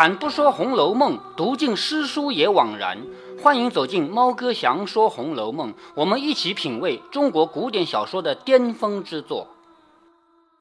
开坛不说《红楼梦》，读尽诗书也枉然。欢迎走进猫哥祥说《红楼梦》，我们一起品味中国古典小说的巅峰之作。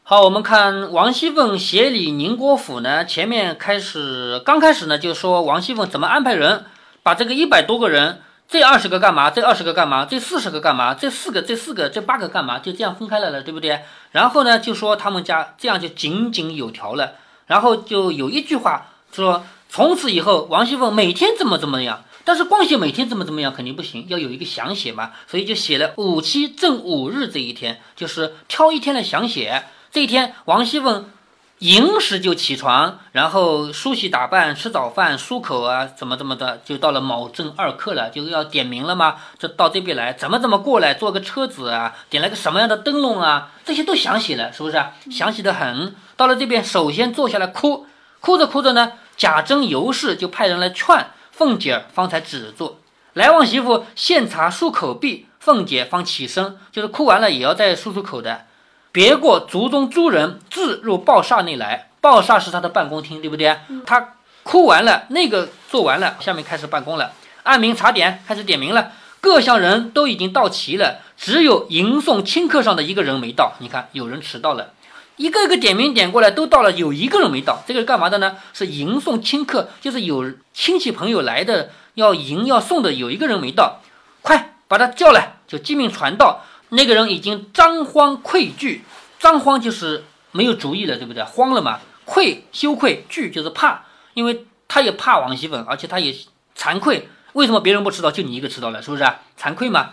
好，我们看王熙凤协理宁国府呢，前面开始刚开始呢，就说王熙凤怎么安排人，把这个一百多个人，这二十个干嘛？这二十个干嘛？这四十个干嘛？这四个、这四个、这八个干嘛？就这样分开来了，对不对？然后呢，就说他们家这样就井井有条了。然后就有一句话说，从此以后王熙凤每天怎么怎么样，但是光写每天怎么怎么样肯定不行，要有一个详写嘛，所以就写了五七正五日这一天，就是挑一天来详写。这一天，王熙凤寅时就起床，然后梳洗打扮，吃早饭，漱口啊，怎么怎么的，就到了卯正二刻了，就要点名了嘛。这到这边来，怎么怎么过来，坐个车子啊，点了个什么样的灯笼啊，这些都详写了，是不是？详细的很。到了这边，首先坐下来哭，哭着哭着呢，贾珍、尤氏就派人来劝凤姐儿，方才止住。来旺媳妇献茶漱口毕，凤姐方起身，就是哭完了也要再漱漱口的。别过族中诸人自入报厦内来，报厦是他的办公厅，对不对？他哭完了，那个做完了，下面开始办公了，按名查点，开始点名了。各项人都已经到齐了，只有迎送清客上的一个人没到。你看，有人迟到了，一个一个点名点过来都到了，有一个人没到。这个是干嘛的呢？是迎送亲客，就是有亲戚朋友来的，要迎要送的，有一个人没到，快把他叫来，就即命传到。那个人已经张慌愧惧，张慌就是没有主意了，对不对？慌了嘛，愧羞愧，惧就是怕，因为他也怕王熙凤，而且他也惭愧。为什么别人不迟到，就你一个迟到了，是不是？惭愧嘛。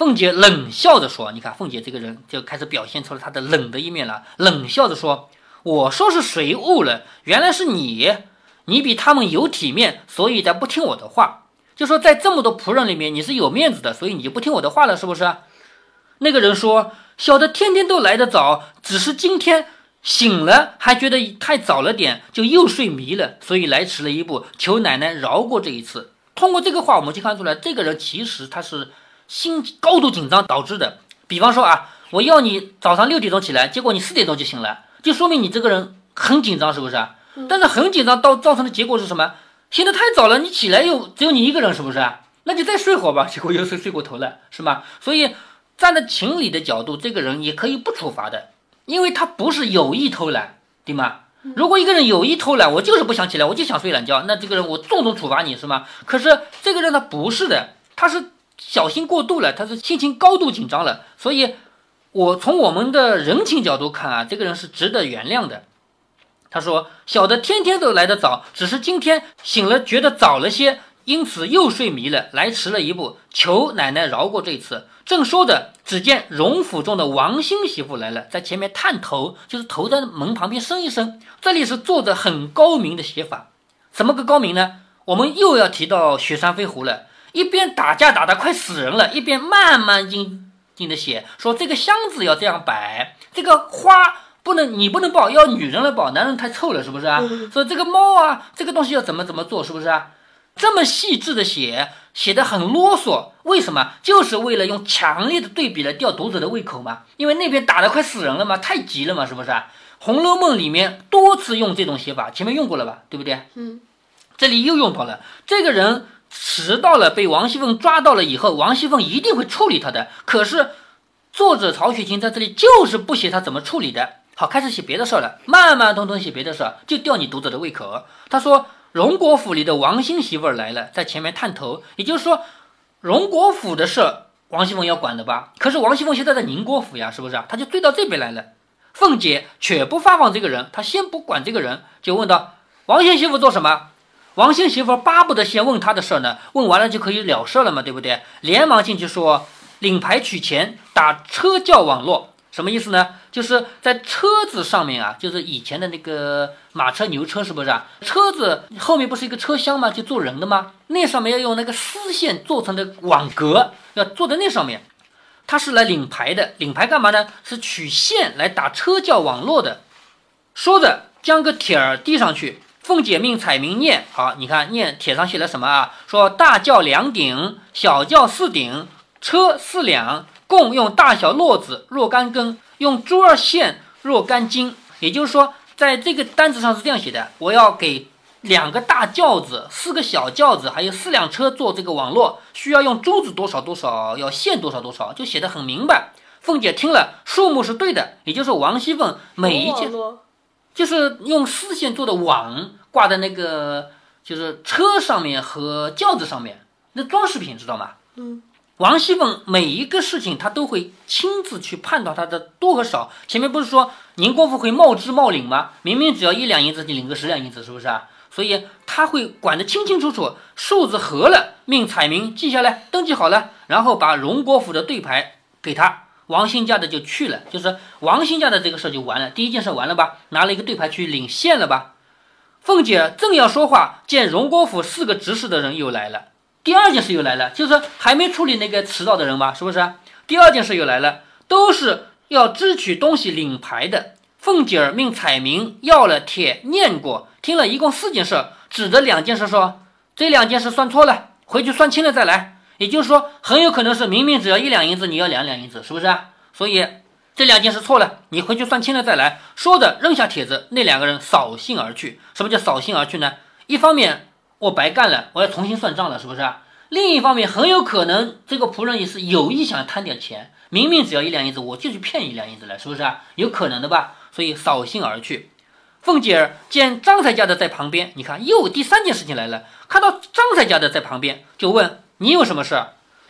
凤姐冷笑着说：“你看，凤姐这个人就开始表现出了她的冷的一面了。冷笑着说：‘我说是谁误了？原来是你，你比他们有体面，所以才不听我的话。就说在这么多仆人里面，你是有面子的，所以你就不听我的话了，是不是？’”那个人说：“小的天天都来得早，只是今天醒了还觉得太早了点，就又睡迷了，所以来迟了一步，求奶奶饶过这一次。”通过这个话，我们就看出来，这个人其实他是心高度紧张导致的。比方说啊，我要你早上六点钟起来，结果你四点钟就醒了，就说明你这个人很紧张，是不是？但是很紧张到造成的结果是什么？醒得太早了，你起来又只有你一个人，是不是？那就再睡会儿吧，结果又睡睡过头了，是吗？所以。站在情理的角度，这个人也可以不处罚的，因为他不是有意偷懒，对吗？如果一个人有意偷懒，我就是不想起来，我就想睡懒觉，那这个人我重重处罚你是吗？可是这个人他不是的，他是小心过度了，他是心情高度紧张了，所以，我从我们的人情角度看啊，这个人是值得原谅的。他说：“小的天天都来得早，只是今天醒了觉得早了些。”因此又睡迷了，来迟了一步，求奶奶饶过这次。正说着，只见荣府中的王新媳妇来了，在前面探头，就是头在门旁边伸一伸。这里是做的很高明的写法，怎么个高明呢？我们又要提到雪山飞狐了，一边打架打得快死人了，一边慢慢静静的写，说这个箱子要这样摆，这个花不能你不能抱，要女人来抱，男人太臭了，是不是啊？说这个猫啊，这个东西要怎么怎么做，是不是啊？这么细致的写，写的很啰嗦，为什么？就是为了用强烈的对比来吊读者的胃口嘛。因为那边打得快死人了嘛，太急了嘛，是不是？《红楼梦》里面多次用这种写法，前面用过了吧？对不对？嗯，这里又用到了。这个人迟到了，被王熙凤抓到了以后，王熙凤一定会处理他的。可是作者曹雪芹在这里就是不写他怎么处理的。好，开始写别的事儿了，慢慢通通写别的事儿，就吊你读者的胃口。他说。荣国府里的王新媳妇儿来了，在前面探头，也就是说，荣国府的事，王熙凤要管的吧？可是王熙凤现在在宁国府呀，是不是？他就追到这边来了。凤姐却不发放这个人，她先不管这个人，就问道：“王新媳妇做什么？”王新媳妇巴不得先问他的事呢，问完了就可以了事了嘛，对不对？连忙进去说：“领牌取钱，打车叫网络。”什么意思呢？就是在车子上面啊，就是以前的那个马车、牛车，是不是啊？车子后面不是一个车厢吗？就坐人的吗？那上面要用那个丝线做成的网格，要坐在那上面。他是来领牌的，领牌干嘛呢？是取线来打车叫网络的。说着，将个帖儿递上去。凤姐命彩明念，好，你看念帖上写了什么啊？说大轿两顶，小轿四顶，车四两。共用大小络子若干根，用珠儿线若干斤。也就是说，在这个单子上是这样写的：我要给两个大轿子，四个小轿子，还有四辆车做这个网络，需要用珠子多少多少，要线多少多少，就写的很明白。凤姐听了，数目是对的，也就是王熙凤每一件就是用丝线做的网挂在那个就是车上面和轿子上面，那装饰品知道吗？嗯。王熙凤每一个事情，她都会亲自去判断它的多和少。前面不是说宁国府会冒支冒领吗？明明只要一两银子，你领个十两银子，是不是啊？所以他会管得清清楚楚，数字合了，命彩民记下来，登记好了，然后把荣国府的对牌给他。王兴家的就去了，就是王兴家的这个事就完了。第一件事完了吧？拿了一个对牌去领现了吧？凤姐正要说话，见荣国府四个执事的人又来了。第二件事又来了，就是还没处理那个迟到的人吧？是不是？第二件事又来了，都是要支取东西领牌的。凤姐儿命彩民要了帖念过，听了一共四件事，指着两件事说：“这两件事算错了，回去算清了再来。”也就是说，很有可能是明明只要一两银子，你要两两银子，是不是？所以这两件事错了，你回去算清了再来说着。扔下帖子，那两个人扫兴而去。什么叫扫兴而去呢？一方面。我白干了，我要重新算账了，是不是？另一方面，很有可能这个仆人也是有意想贪点钱，明明只要一两银子，我就去骗一两银子了，是不是？有可能的吧？所以扫兴而去。凤姐儿见张才家的在旁边，你看又第三件事情来了，看到张才家的在旁边，就问你有什么事？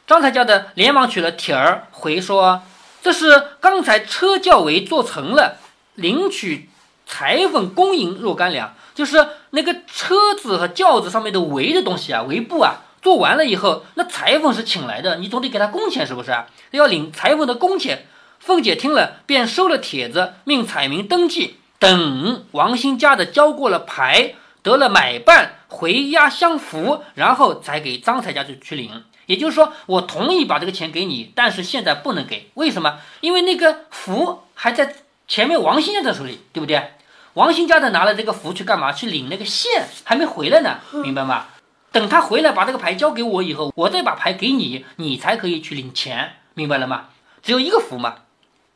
张才家的连忙取了帖儿回说：“这是刚才车轿围做成了，领取裁缝公银若干两。”就是那个车子和轿子上面的围的东西啊，围布啊，做完了以后，那裁缝是请来的，你总得给他工钱，是不是啊？要领裁缝的工钱。凤姐听了，便收了帖子，命彩民登记，等王兴家的交过了牌，得了买办，回押相符，然后才给张才家去去领。也就是说，我同意把这个钱给你，但是现在不能给，为什么？因为那个符还在前面王兴家的手里，对不对？王兴家的拿了这个符去干嘛？去领那个线，还没回来呢，明白吗？等他回来把这个牌交给我以后，我再把牌给你，你才可以去领钱，明白了吗？只有一个符嘛。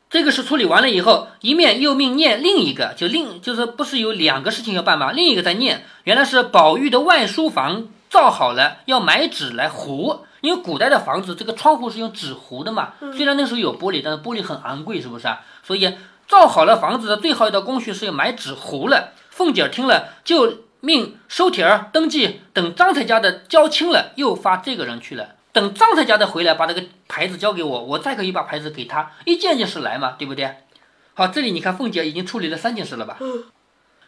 这个是处理完了以后，一面又命念另一个，就另就是不是有两个事情要办吗？另一个在念，原来是宝玉的外书房造好了，要买纸来糊，因为古代的房子这个窗户是用纸糊的嘛。虽然那时候有玻璃，但是玻璃很昂贵，是不是啊？所以。造好了房子的最好一道工序是要买纸糊了。凤姐听了，就命收帖儿登记，等张才家的交清了，又发这个人去了。等张才家的回来，把这个牌子交给我，我再可以把牌子给他，一件件事来嘛，对不对？好，这里你看，凤姐已经处理了三件事了吧？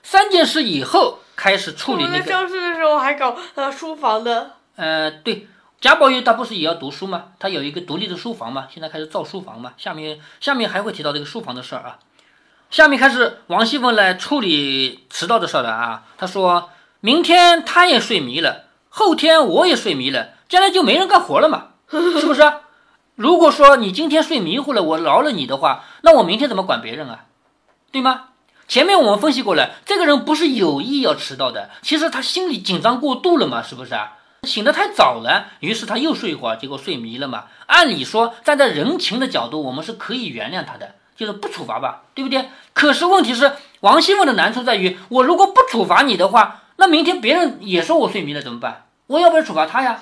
三件事以后开始处理那个。教室的时候还搞呃书房的。呃，对。贾宝玉他不是也要读书吗？他有一个独立的书房嘛，现在开始造书房嘛。下面下面还会提到这个书房的事儿啊。下面开始王熙凤来处理迟到的事儿了啊。他说明天他也睡迷了，后天我也睡迷了，将来就没人干活了嘛，是不是？如果说你今天睡迷糊了，我饶了你的话，那我明天怎么管别人啊？对吗？前面我们分析过了，这个人不是有意要迟到的，其实他心里紧张过度了嘛，是不是啊？醒得太早了，于是他又睡一会儿，结果睡迷了嘛。按理说，站在人情的角度，我们是可以原谅他的，就是不处罚吧，对不对？可是问题是，王熙凤的难处在于，我如果不处罚你的话，那明天别人也说我睡迷了怎么办？我要不要处罚他呀？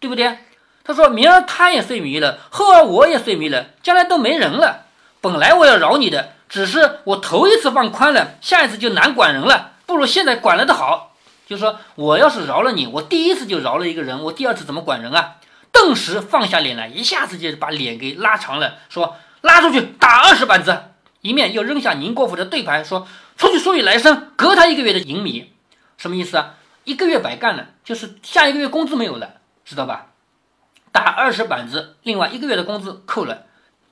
对不对？他说明儿他也睡迷了，后儿我也睡迷了，将来都没人了。本来我要饶你的，只是我头一次放宽了，下一次就难管人了，不如现在管了的好。就说，我要是饶了你，我第一次就饶了一个人，我第二次怎么管人啊？顿时放下脸来，一下子就把脸给拉长了，说拉出去打二十板子，一面又扔下宁国府的对牌，说出去说与来生，革他一个月的银米，什么意思啊？一个月白干了，就是下一个月工资没有了，知道吧？打二十板子，另外一个月的工资扣了。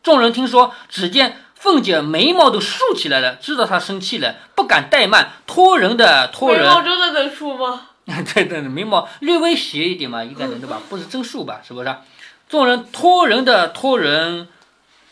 众人听说，只见。凤姐眉毛都竖起来了，知道她生气了，不敢怠慢，托人的托人。眉毛真的能竖吗？对对，眉毛略微斜一点嘛，应该能对吧？不是真竖吧？是不是？众人托人的托人，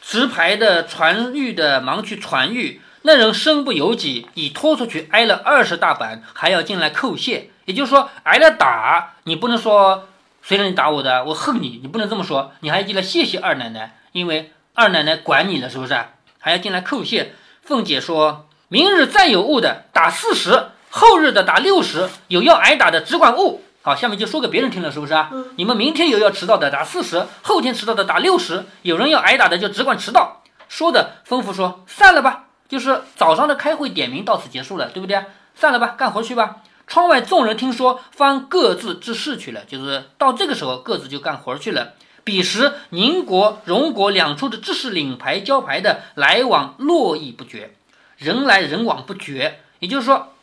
持牌的传玉的忙去传玉。那人身不由己，已拖出去挨了二十大板，还要进来叩谢。也就是说，挨了打，你不能说谁让你打我的，我恨你，你不能这么说，你还进来谢谢二奶奶，因为二奶奶管你了，是不是？还要进来叩谢。凤姐说：“明日再有误的，打四十，后日的打六十，有要挨打的只管误。好，下面就说给别人听了，是不是啊？嗯你们明天有要迟到的打四十，后天迟到的打六十，有人要挨打的就只管迟到。说的吩咐说散了吧，就是早上的开会点名到此结束了，对不对？散了吧，干活去吧。窗外众人听说，方各自治事去了，就是到这个时候各自就干活去了。彼时宁国、荣国两处的知识领牌交牌的来往络绎不绝，人来人往不绝。也就是说，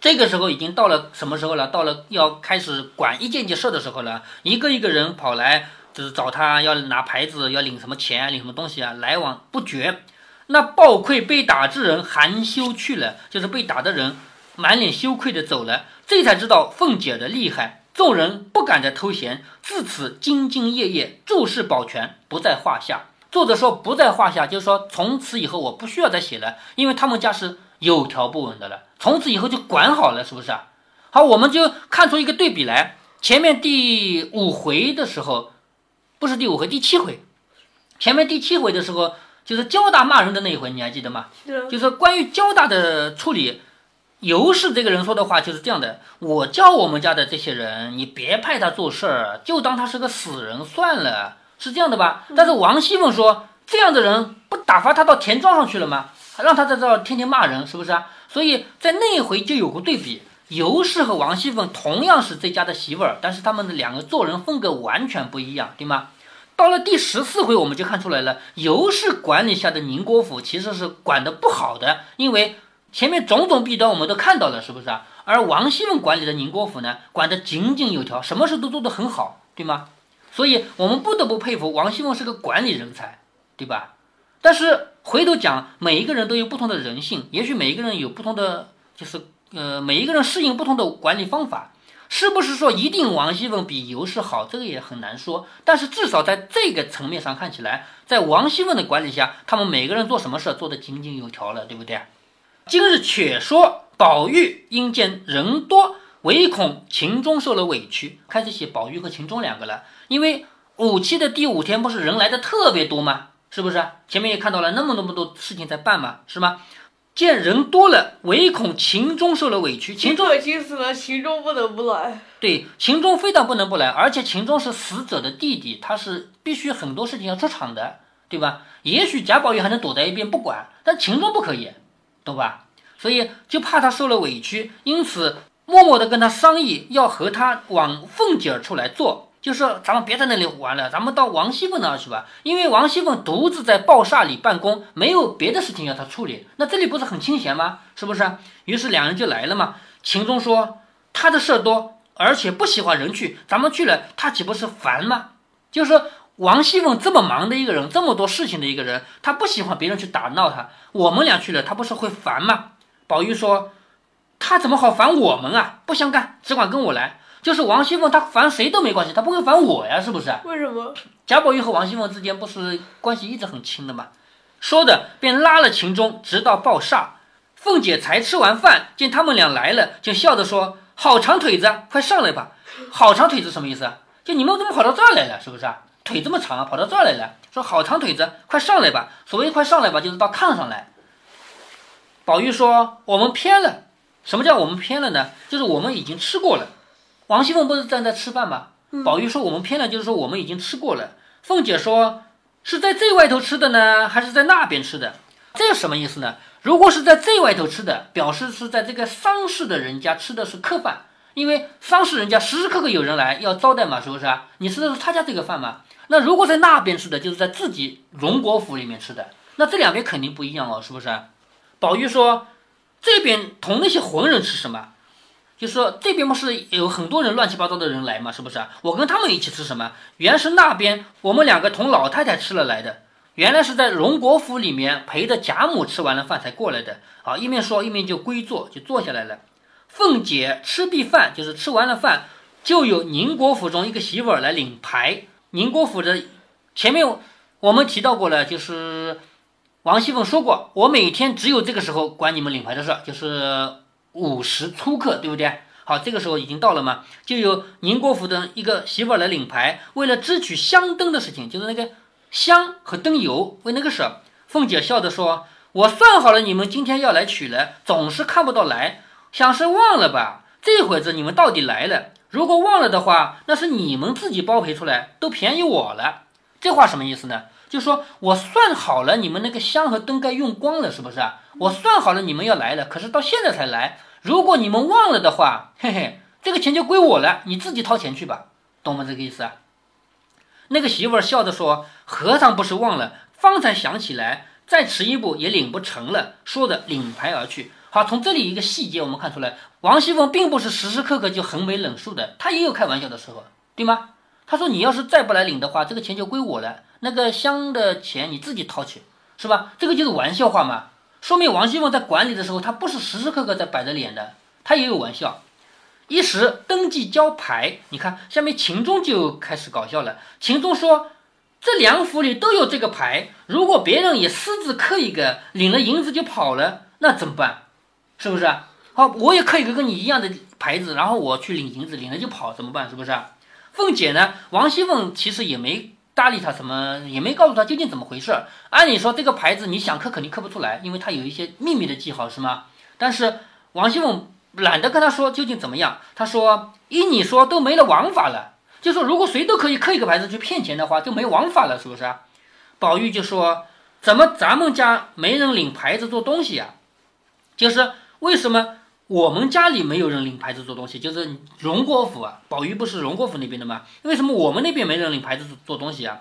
这个时候已经到了什么时候了？到了要开始管一件件事的时候了，一个一个人跑来，就是找他要拿牌子，要领什么钱啊，领什么东西啊，来往不绝。那暴愧被打之人含羞去了，就是被打的人满脸羞愧的走了，这才知道凤姐的厉害。众人不敢再偷闲，自此兢兢业业，注事保全，不在话下。作者说不在话下，就是说从此以后我不需要再写了，因为他们家是有条不紊的了，从此以后就管好了，是不是啊？好，我们就看出一个对比来。前面第五回的时候，不是第五回，第七回，前面第七回的时候，就是交大骂人的那一回，你还记得吗？就是关于交大的处理，尤氏这个人说的话就是这样的：我叫我们家的这些人，你别派他做事儿，就当他是个死人算了，是这样的吧？但是王熙凤说，这样的人不打发他到田庄上去了吗？让他在这儿天天骂人，是不是啊？所以在那一回就有过对比。尤氏和王熙凤同样是这家的媳妇儿，但是他们的两个做人风格完全不一样，对吗？到了第十四回，我们就看出来了，尤氏管理下的宁国府其实是管得不好的，因为前面种种弊端我们都看到了，是不是啊？而王熙凤管理的宁国府呢，管得井井有条，什么事都做得很好，对吗？所以我们不得不佩服王熙凤是个管理人才，对吧？但是回头讲，每一个人都有不同的人性，也许每一个人有不同的，就是呃，每一个人适应不同的管理方法。是不是说一定王熙凤比尤氏好？这个也很难说。但是至少在这个层面上看起来，在王熙凤的管理下，他们每个人做什么事做得井井有条了，对不对？今日却说宝玉因见人多，唯恐秦钟受了委屈，开始写宝玉和秦钟两个了。因为五七的第五天不是人来的特别多吗？是不是？前面也看到了那么那么多事情在办嘛，是吗？见人多了，唯恐秦钟受了委屈。秦钟秦钟已经死了，秦钟不能不来。对，秦钟非但不能不来，而且秦钟是死者的弟弟，他是必须很多事情要出场的，对吧？也许贾宝玉还能躲在一边不管，但秦钟不可以，懂吧？所以就怕他受了委屈，因此默默的跟他商议，要和他往凤姐儿处来做，就说咱们别在那里玩了，咱们到王熙凤那儿去吧。因为王熙凤独自在报厦里办公，没有别的事情要他处理，那这里不是很清闲吗？是不是？于是两人就来了嘛。秦钟说他的事儿多，而且不喜欢人去，咱们去了，他岂不是烦吗？就是，王熙凤这么忙的一个人，这么多事情的一个人，她不喜欢别人去打闹她。我们俩去了，她不是会烦吗？宝玉说，她怎么好烦我们啊？不相干，只管跟我来。就是王熙凤，她烦谁都没关系，她不会烦我呀，是不是？为什么？贾宝玉和王熙凤之间不是关系一直很亲的吗？说的便拉了秦钟，直到爆煞。凤姐才吃完饭，见他们俩来了，就笑着说：“好长腿子，快上来吧！”好长腿子什么意思啊？就你们怎么跑到这儿来了？是不是啊？腿这么长啊，跑到这儿来了，说好长腿子，快上来吧！所谓快上来吧，就是到炕上来。宝玉说：“我们偏了。什么叫我们偏了呢？就是我们已经吃过了。王熙凤不是站在吃饭吗？宝玉说我们偏了，就是说我们已经吃过了。凤姐说是在这外头吃的呢，还是在那边吃的？这有什么意思呢？如果是在这外头吃的，表示是在这个丧事的人家吃的是客饭，因为丧事人家时时刻刻有人来要招待嘛，是不是啊？你吃的是他家这个饭嘛？那如果在那边吃的，就是在自己荣国府里面吃的，那这两边肯定不一样哦，是不是？宝玉说这边同那些浑人吃什么？就说这边不是有很多人乱七八糟的人来嘛，是不是？我跟他们一起吃什么？原是那边我们两个同老太太吃了来的，原来是在荣国府里面陪着贾母吃完了饭才过来的。啊，一面说一面就归坐，就坐下来了。凤姐吃毕饭，就是吃完了饭，就有宁国府中一个媳妇儿来领牌。宁国府的前面我们提到过了，就是王熙凤说过，我每天只有这个时候管你们领牌的事，就是午时初刻，对不对？好，这个时候已经到了嘛，就有宁国府的一个媳妇来领牌，为了支取香灯的事情，就是那个香和灯油，为那个事。凤姐笑着说：“我算好了，你们今天要来取了，总是看不到来。想是忘了吧？这会子你们到底来了。如果忘了的话，那是你们自己包赔出来，都便宜我了。这话什么意思呢？就说我算好了，你们那个香和灯该用光了，是不是？我算好了你们要来了，可是到现在才来。如果你们忘了的话，嘿嘿，这个钱就归我了，你自己掏钱去吧，懂吗？这个意思啊？那个媳妇笑着说：“和尚不是忘了，方才想起来，再迟一步也领不成了。”说着领牌而去。好，从这里一个细节我们看出来，王熙凤并不是时时刻刻就横眉冷竖的，她也有开玩笑的时候，对吗？她说：“你要是再不来领的话，这个钱就归我了，那个香的钱你自己掏去，是吧？”这个就是玩笑话嘛，说明王熙凤在管理的时候，她不是时时刻刻在摆着脸的，她也有玩笑。一时登记交牌，你看下面秦钟就开始搞笑了。秦钟说：“这两府里都有这个牌，如果别人也私自刻一个，领了银子就跑了，那怎么办？是不是？好，我也刻一个跟你一样的牌子，然后我去领银子，领了就跑，怎么办？是不是？”凤姐呢？王熙凤其实也没搭理他什么，也没告诉他究竟怎么回事。按理说这个牌子你想刻肯定刻不出来，因为它有一些秘密的记号，是吗？但是王熙凤。懒得跟他说究竟怎么样。他说：“依你说都没了王法了，就说如果谁都可以刻一个牌子去骗钱的话，就没王法了，是不是？”宝玉就说：“怎么咱们家没人领牌子做东西呀？就是为什么我们家里没有人领牌子做东西？就是荣国府啊，宝玉不是荣国府那边的吗？为什么我们那边没人领牌子做做东西啊？”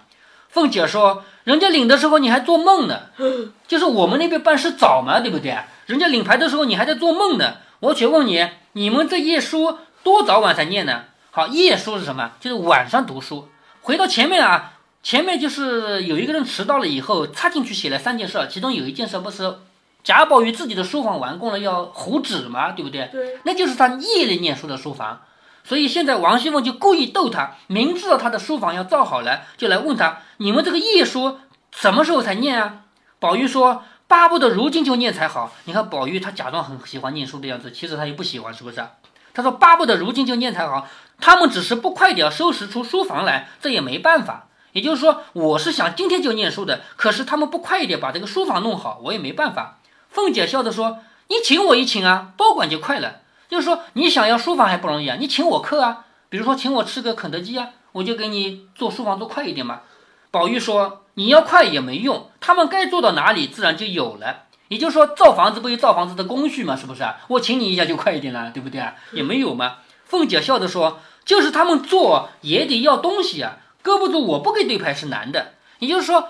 凤姐说：“人家领的时候你还做梦呢，就是我们那边办事早嘛，对不对？人家领牌的时候你还在做梦呢。”我且问你，你们这夜书多早晚才念呢？好，夜书是什么？就是晚上读书。回到前面啊，前面就是有一个人迟到了以后，插进去写了三件事，其中有一件事不是贾宝玉自己的书房完工了要糊纸嘛？对不对？对，那就是他夜里念书的书房。所以现在王熙凤就故意逗他，明知道他的书房要造好了，就来问他：你们这个夜书什么时候才念啊？宝玉说。巴不得如今就念才好。你看宝玉，他假装很喜欢念书的样子，其实他又不喜欢，是不是？他说巴不得如今就念才好。他们只是不快点收拾出书房来，这也没办法。也就是说，我是想今天就念书的，可是他们不快一点把这个书房弄好，我也没办法。凤姐笑着说：“你请我一请啊，包管就快了。就是说，你想要书房还不容易啊，你请我客啊，比如说请我吃个肯德基啊，我就给你做书房做快一点嘛。”宝玉说。你要快也没用，他们该做到哪里，自然就有了。也就是说，造房子不有造房子的工序嘛？是不是啊？我请你一下就快一点了，对不对啊？也没有嘛？凤姐笑着说：“就是他们做也得要东西啊，搁不住我不给对牌是难的。”也就是说，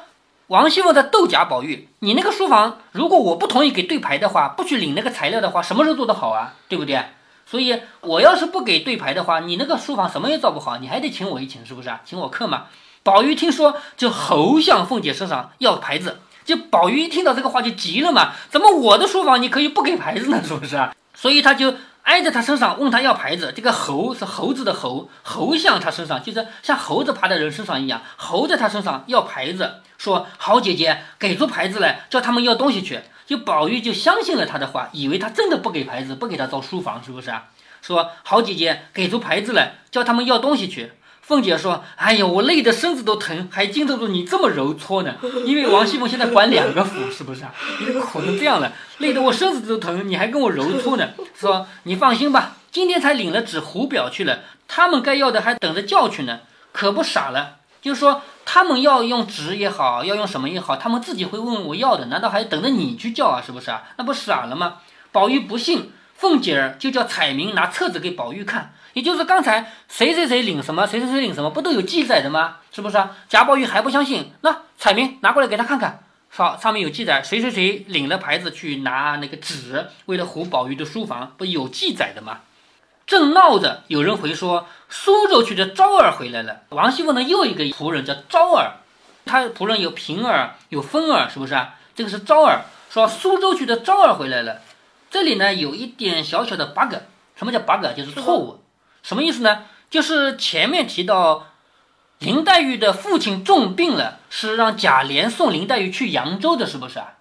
王熙凤在斗贾宝玉：“你那个书房，如果我不同意给对牌的话，不去领那个材料的话，什么时候做得好啊？对不对？所以我要是不给对牌的话，你那个书房什么也造不好，你还得请我一请，是不是啊？请我客嘛。”宝玉听说，就吼向凤姐身上要牌子。就宝玉一听到这个话就急了嘛，怎么我的书房你可以不给牌子呢？是不是啊？所以他就挨在他身上问他要牌子。这个猴是猴子的猴，猴向他身上就是像猴子爬在人身上一样，猴在他身上要牌子，说好姐姐给出牌子来，叫他们要东西去。就宝玉就相信了他的话，以为他真的不给牌子，不给他造书房，是不是啊？说好姐姐给出牌子来，叫他们要东西去。凤姐说：“哎呀，我累得身子都疼，还经得住你这么揉搓呢？因为王熙凤现在管两个府，是不是啊？你苦成这样了，累得我身子都疼，你还跟我揉搓呢？说你放心吧，今天才领了纸糊表去了，他们该要的还等着叫去呢，可不傻了。就说，他们要用纸也好，要用什么也好，他们自己会问我要的，难道还等着你去叫啊？是不是啊？那不傻了吗？宝玉不信，凤姐儿就叫彩明拿册子给宝玉看。”也就是刚才谁谁谁领什么，谁谁谁领什么，不都有记载的吗？是不是啊？贾宝玉还不相信，那彩明拿过来给他看看，好，上面有记载，谁谁谁领了牌子去拿那个纸，为了糊宝玉的书房，不有记载的吗？正闹着，有人回说苏州去的昭儿回来了。王熙凤的又一个仆人叫昭儿，他仆人有平儿，有芬儿，是不是啊？这个是昭儿，说苏州去的昭儿回来了。这里呢有一点小小的 bug，什么叫 bug？就是错误。什么意思呢？就是前面提到林黛玉的父亲重病了，是让贾琏送林黛玉去扬州的，是不是啊？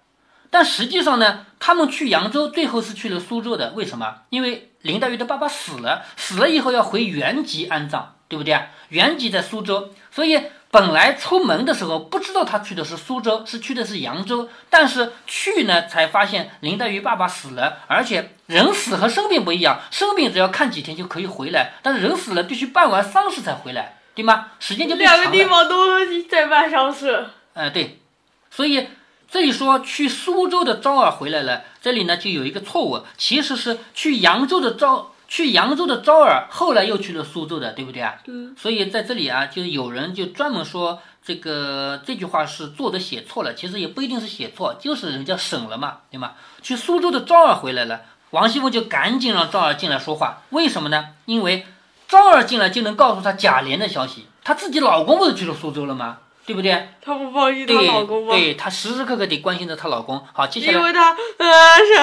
但实际上呢，他们去扬州最后是去了苏州的。为什么？因为林黛玉的爸爸死了，死了以后要回原籍安葬，对不对啊？原籍在苏州，所以本来出门的时候不知道他去的是苏州，是去的是扬州，但是去呢才发现林黛玉爸爸死了，而且人死和生病不一样，生病只要看几天就可以回来，但是人死了必须办完丧事才回来，对吗？时间就两个地方都在办丧事。哎，对，所以这里说去苏州的昭儿回来了，这里呢就有一个错误，其实是去扬州的昭。去扬州的昭儿，后来又去了苏州的，对不对啊？嗯。所以在这里啊，就有人就专门说这个这句话是作者写错了，其实也不一定是写错，就是人家省了嘛，对吗？去苏州的昭儿回来了，王熙凤就赶紧让昭儿进来说话。为什么呢？因为昭儿进来就能告诉他贾琏的消息，她自己老公不是去了苏州了吗？对不对？她不放心她老公吗？对，她时时刻刻得关心着她老公。好，接下来。因为她呃是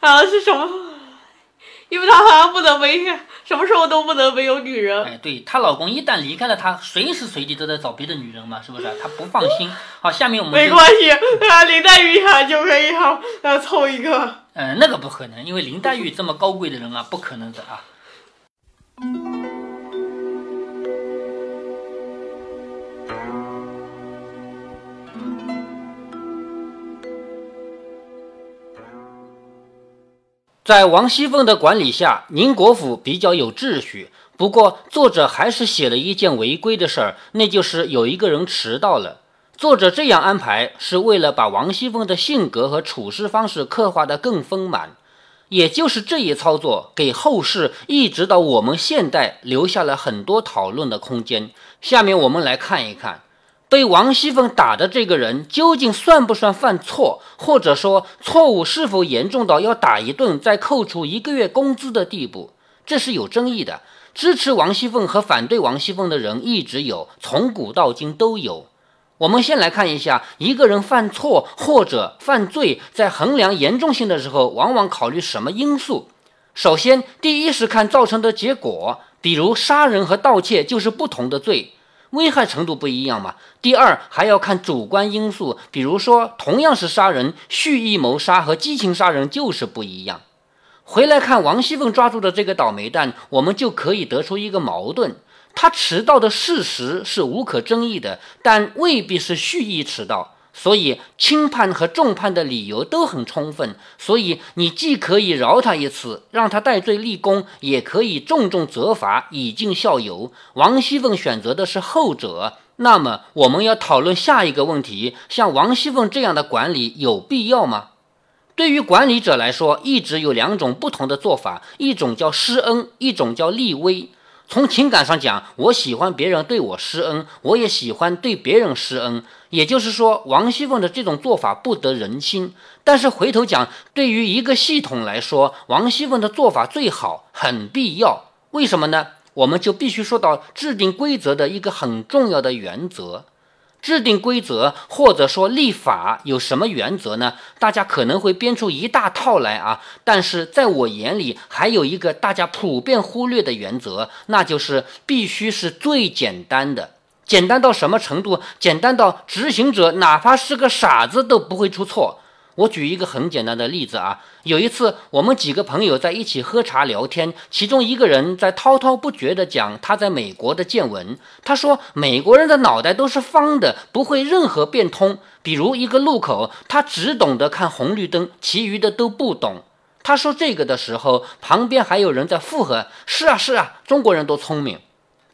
啊是什么？因为她好像不能没什么时候都不能没有女人。哎，对她老公一旦离开了她，随时随地都在找别的女人嘛，是不是？她不放心。好，下面我们没关系，啊，林黛玉她就可以好啊凑一个。嗯，那个不可能，因为林黛玉这么高贵的人啊，不可能的啊。在王熙凤的管理下，宁国府比较有秩序。不过，作者还是写了一件违规的事儿，那就是有一个人迟到了。作者这样安排，是为了把王熙凤的性格和处事方式刻画得更丰满。也就是这一操作，给后世一直到我们现代留下了很多讨论的空间。下面我们来看一看。被王熙凤打的这个人究竟算不算犯错，或者说错误是否严重到要打一顿再扣除一个月工资的地步？这是有争议的。支持王熙凤和反对王熙凤的人一直有，从古到今都有。我们先来看一下，一个人犯错或者犯罪，在衡量严重性的时候，往往考虑什么因素？首先，第一是看造成的结果，比如杀人和盗窃就是不同的罪。危害程度不一样嘛。第二还要看主观因素，比如说同样是杀人，蓄意谋杀和激情杀人就是不一样。回来看王熙凤抓住的这个倒霉蛋，我们就可以得出一个矛盾：他迟到的事实是无可争议的，但未必是蓄意迟到。所以轻判和重判的理由都很充分，所以你既可以饶他一次，让他戴罪立功，也可以重重责罚，以儆效尤。王熙凤选择的是后者，那么我们要讨论下一个问题：像王熙凤这样的管理有必要吗？对于管理者来说，一直有两种不同的做法，一种叫施恩，一种叫立威。从情感上讲，我喜欢别人对我施恩，我也喜欢对别人施恩。也就是说，王熙凤的这种做法不得人心。但是回头讲，对于一个系统来说，王熙凤的做法最好，很必要。为什么呢？我们就必须说到制定规则的一个很重要的原则。制定规则或者说立法有什么原则呢？大家可能会编出一大套来啊，但是在我眼里还有一个大家普遍忽略的原则，那就是必须是最简单的。简单到什么程度？简单到执行者哪怕是个傻子都不会出错。我举一个很简单的例子啊，有一次我们几个朋友在一起喝茶聊天，其中一个人在滔滔不绝地讲他在美国的见闻。他说美国人的脑袋都是方的，不会任何变通。比如一个路口，他只懂得看红绿灯，其余的都不懂。他说这个的时候，旁边还有人在附和：“是啊，是啊，中国人多聪明。”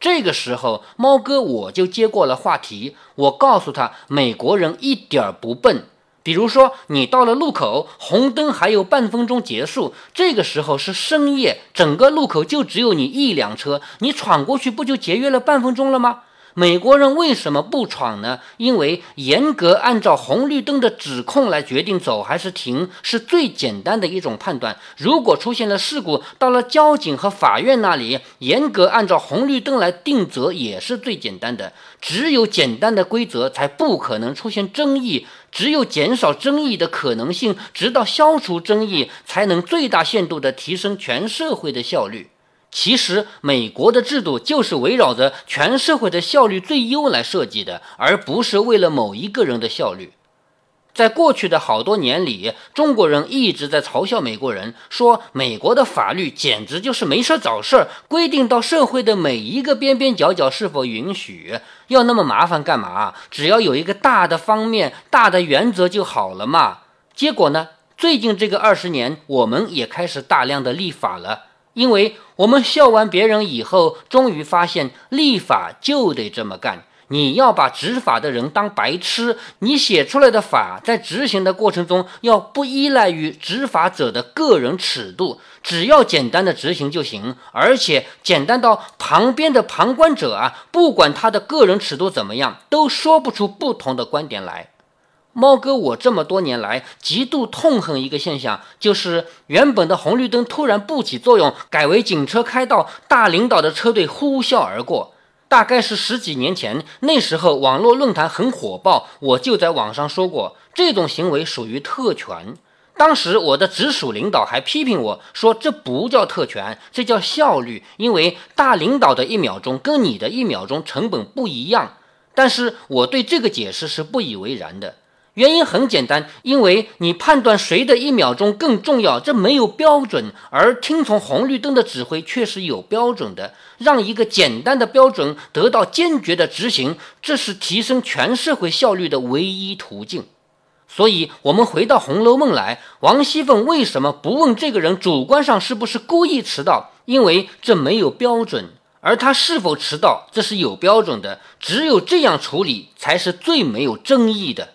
这个时候，猫哥我就接过了话题，我告诉他，美国人一点儿不笨。比如说，你到了路口，红灯还有半分钟结束，这个时候是深夜，整个路口就只有你一辆车，你闯过去不就节约了半分钟了吗？美国人为什么不闯呢？因为严格按照红绿灯的指控来决定走还是停，是最简单的一种判断。如果出现了事故，到了交警和法院那里，严格按照红绿灯来定责也是最简单的。只有简单的规则，才不可能出现争议；只有减少争议的可能性，直到消除争议，才能最大限度地提升全社会的效率。其实，美国的制度就是围绕着全社会的效率最优来设计的，而不是为了某一个人的效率。在过去的好多年里，中国人一直在嘲笑美国人，说美国的法律简直就是没事找事儿，规定到社会的每一个边边角角是否允许，要那么麻烦干嘛？只要有一个大的方面、大的原则就好了嘛。结果呢？最近这个二十年，我们也开始大量的立法了，因为我们笑完别人以后，终于发现立法就得这么干。你要把执法的人当白痴，你写出来的法在执行的过程中要不依赖于执法者的个人尺度，只要简单的执行就行，而且简单到旁边的旁观者啊，不管他的个人尺度怎么样，都说不出不同的观点来。猫哥，我这么多年来极度痛恨一个现象，就是原本的红绿灯突然不起作用，改为警车开道，大领导的车队呼啸而过。大概是十几年前，那时候网络论坛很火爆，我就在网上说过，这种行为属于特权。当时我的直属领导还批评我说，这不叫特权，这叫效率，因为大领导的一秒钟跟你的一秒钟成本不一样。但是我对这个解释是不以为然的。原因很简单，因为你判断谁的一秒钟更重要，这没有标准；而听从红绿灯的指挥却是有标准的。让一个简单的标准得到坚决的执行，这是提升全社会效率的唯一途径。所以，我们回到《红楼梦》来，王熙凤为什么不问这个人主观上是不是故意迟到？因为这没有标准，而他是否迟到，这是有标准的。只有这样处理，才是最没有争议的。